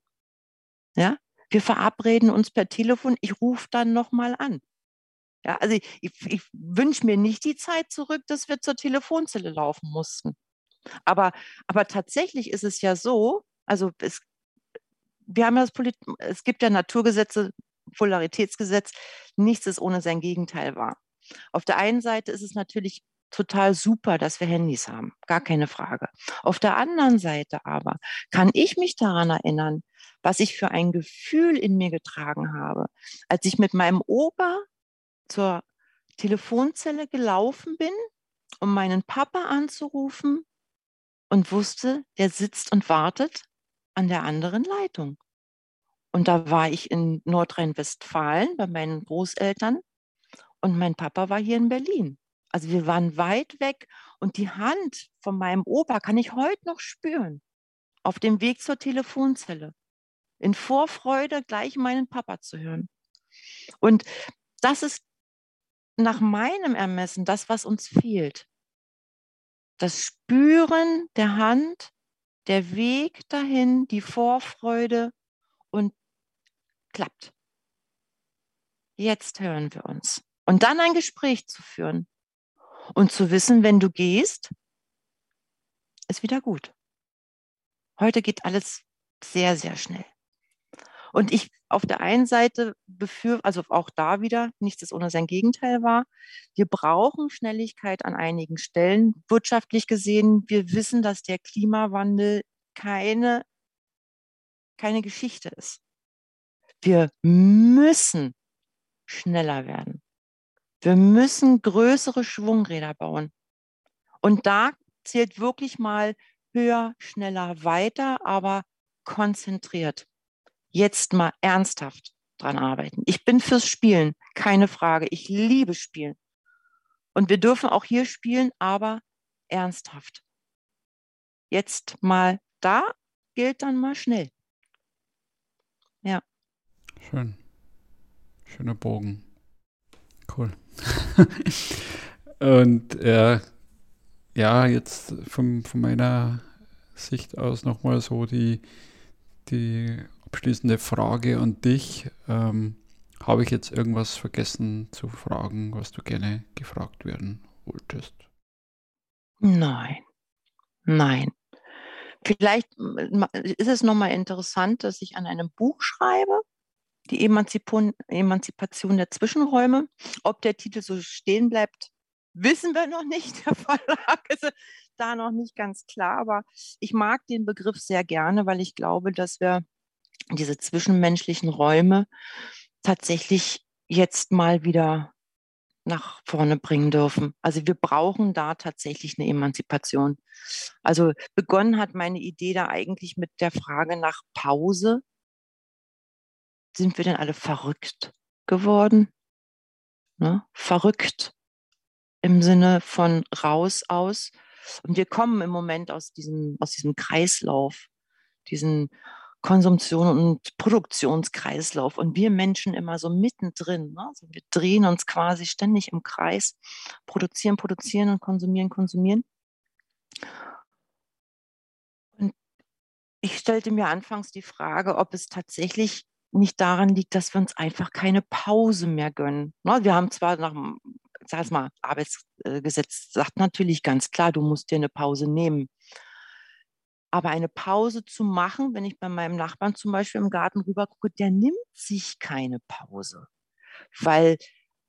Ja, wir verabreden uns per Telefon. Ich rufe dann nochmal an. Ja, also ich, ich, wünsche mir nicht die Zeit zurück, dass wir zur Telefonzelle laufen mussten. Aber, aber tatsächlich ist es ja so, also es wir haben ja das Polit es gibt ja Naturgesetze, Polaritätsgesetz, nichts ist ohne sein Gegenteil wahr. Auf der einen Seite ist es natürlich total super, dass wir Handys haben, gar keine Frage. Auf der anderen Seite aber kann ich mich daran erinnern, was ich für ein Gefühl in mir getragen habe, als ich mit meinem Opa zur Telefonzelle gelaufen bin, um meinen Papa anzurufen und wusste, der sitzt und wartet an der anderen Leitung. Und da war ich in Nordrhein-Westfalen bei meinen Großeltern und mein Papa war hier in Berlin. Also wir waren weit weg und die Hand von meinem Opa kann ich heute noch spüren. Auf dem Weg zur Telefonzelle. In Vorfreude gleich meinen Papa zu hören. Und das ist nach meinem Ermessen das, was uns fehlt. Das Spüren der Hand der Weg dahin, die Vorfreude und klappt. Jetzt hören wir uns. Und dann ein Gespräch zu führen und zu wissen, wenn du gehst, ist wieder gut. Heute geht alles sehr, sehr schnell. Und ich auf der einen Seite befürworte, also auch da wieder, nichts ist ohne sein Gegenteil war, wir brauchen Schnelligkeit an einigen Stellen. Wirtschaftlich gesehen, wir wissen, dass der Klimawandel keine, keine Geschichte ist. Wir müssen schneller werden. Wir müssen größere Schwungräder bauen. Und da zählt wirklich mal höher, schneller, weiter, aber konzentriert jetzt mal ernsthaft dran arbeiten. Ich bin fürs Spielen, keine Frage. Ich liebe Spielen. Und wir dürfen auch hier spielen, aber ernsthaft. Jetzt mal da gilt dann mal schnell. Ja. Schön. Schöner Bogen. Cool. Und äh, ja, jetzt von, von meiner Sicht aus nochmal so die, die abschließende Frage an dich. Ähm, Habe ich jetzt irgendwas vergessen zu fragen, was du gerne gefragt werden wolltest? Nein, nein. Vielleicht ist es nochmal interessant, dass ich an einem Buch schreibe, die Emanzipation, Emanzipation der Zwischenräume. Ob der Titel so stehen bleibt, wissen wir noch nicht. Der Verlag ist da noch nicht ganz klar, aber ich mag den Begriff sehr gerne, weil ich glaube, dass wir diese zwischenmenschlichen Räume tatsächlich jetzt mal wieder nach vorne bringen dürfen. Also wir brauchen da tatsächlich eine Emanzipation. Also begonnen hat meine Idee da eigentlich mit der Frage nach Pause. Sind wir denn alle verrückt geworden? Ne? Verrückt im Sinne von raus aus. Und wir kommen im Moment aus diesem, aus diesem Kreislauf, diesen Konsumtion und Produktionskreislauf und wir Menschen immer so mittendrin. Ne? Also wir drehen uns quasi ständig im Kreis, produzieren, produzieren und konsumieren, konsumieren. Und ich stellte mir anfangs die Frage, ob es tatsächlich nicht daran liegt, dass wir uns einfach keine Pause mehr gönnen. Ne? Wir haben zwar nach dem mal, Arbeitsgesetz sagt natürlich ganz klar, du musst dir eine Pause nehmen. Aber eine Pause zu machen, wenn ich bei meinem Nachbarn zum Beispiel im Garten rüber gucke, der nimmt sich keine Pause. Weil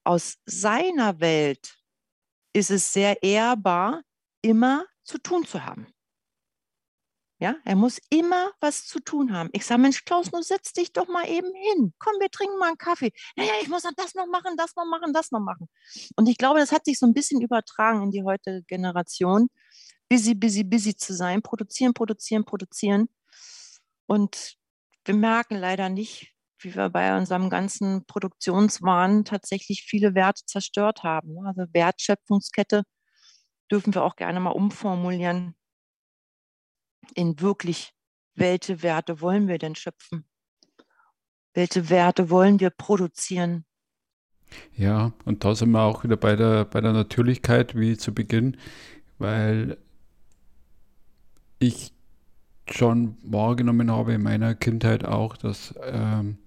aus seiner Welt ist es sehr ehrbar, immer zu tun zu haben. Ja, er muss immer was zu tun haben. Ich sage, Mensch, Klaus, nun setz dich doch mal eben hin. Komm, wir trinken mal einen Kaffee. Naja, ich muss das noch machen, das noch machen, das noch machen. Und ich glaube, das hat sich so ein bisschen übertragen in die heutige Generation busy, busy, busy zu sein, produzieren, produzieren, produzieren. Und wir merken leider nicht, wie wir bei unserem ganzen Produktionswahn tatsächlich viele Werte zerstört haben. Also Wertschöpfungskette dürfen wir auch gerne mal umformulieren in wirklich, welche Werte wollen wir denn schöpfen? Welche Werte wollen wir produzieren? Ja, und da sind wir auch wieder bei der, bei der Natürlichkeit wie zu Beginn, weil ich schon wahrgenommen habe in meiner Kindheit auch, dass ähm,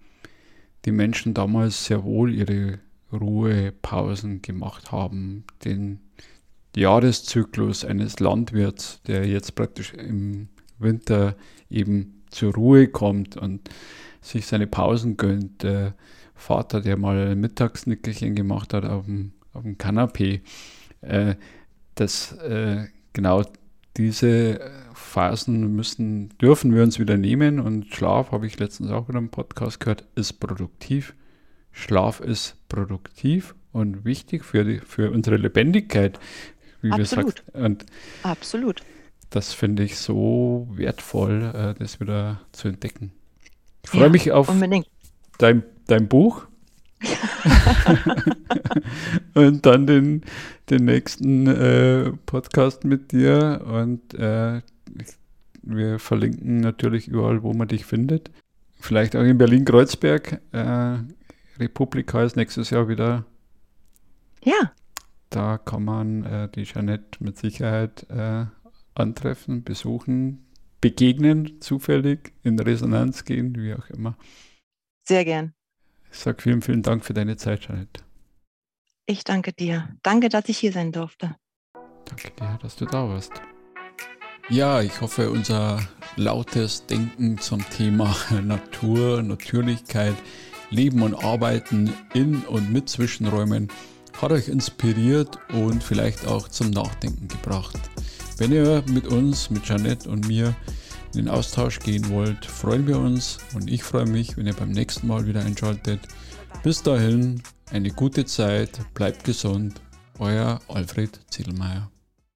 die Menschen damals sehr wohl ihre Ruhepausen gemacht haben. Den Jahreszyklus eines Landwirts, der jetzt praktisch im Winter eben zur Ruhe kommt und sich seine Pausen gönnt. Der Vater, der mal ein Mittagsnickerchen gemacht hat auf dem, auf dem Kanapee, äh, das äh, genau diese Phasen müssen, dürfen wir uns wieder nehmen und Schlaf, habe ich letztens auch in einem Podcast gehört, ist produktiv. Schlaf ist produktiv und wichtig für, die, für unsere Lebendigkeit, wie Absolut. wir sagen. Absolut. Das finde ich so wertvoll, äh, das wieder zu entdecken. Ich freue ja, mich auf dein, dein Buch. und dann den, den nächsten äh, Podcast mit dir und äh, wir verlinken natürlich überall, wo man dich findet. Vielleicht auch in Berlin-Kreuzberg. Äh, Republika ist nächstes Jahr wieder. Ja. Da kann man äh, die Jeanette mit Sicherheit äh, antreffen, besuchen, begegnen, zufällig in Resonanz gehen, wie auch immer. Sehr gern. Ich sage vielen, vielen Dank für deine Zeit, Jeanette. Ich danke dir. Danke, dass ich hier sein durfte. Danke dir, dass du da warst. Ja, ich hoffe, unser lautes Denken zum Thema Natur, Natürlichkeit, Leben und Arbeiten in und mit Zwischenräumen hat euch inspiriert und vielleicht auch zum Nachdenken gebracht. Wenn ihr mit uns, mit Janette und mir in den Austausch gehen wollt, freuen wir uns und ich freue mich, wenn ihr beim nächsten Mal wieder einschaltet. Bis dahin, eine gute Zeit, bleibt gesund, euer Alfred Ziedelmeier.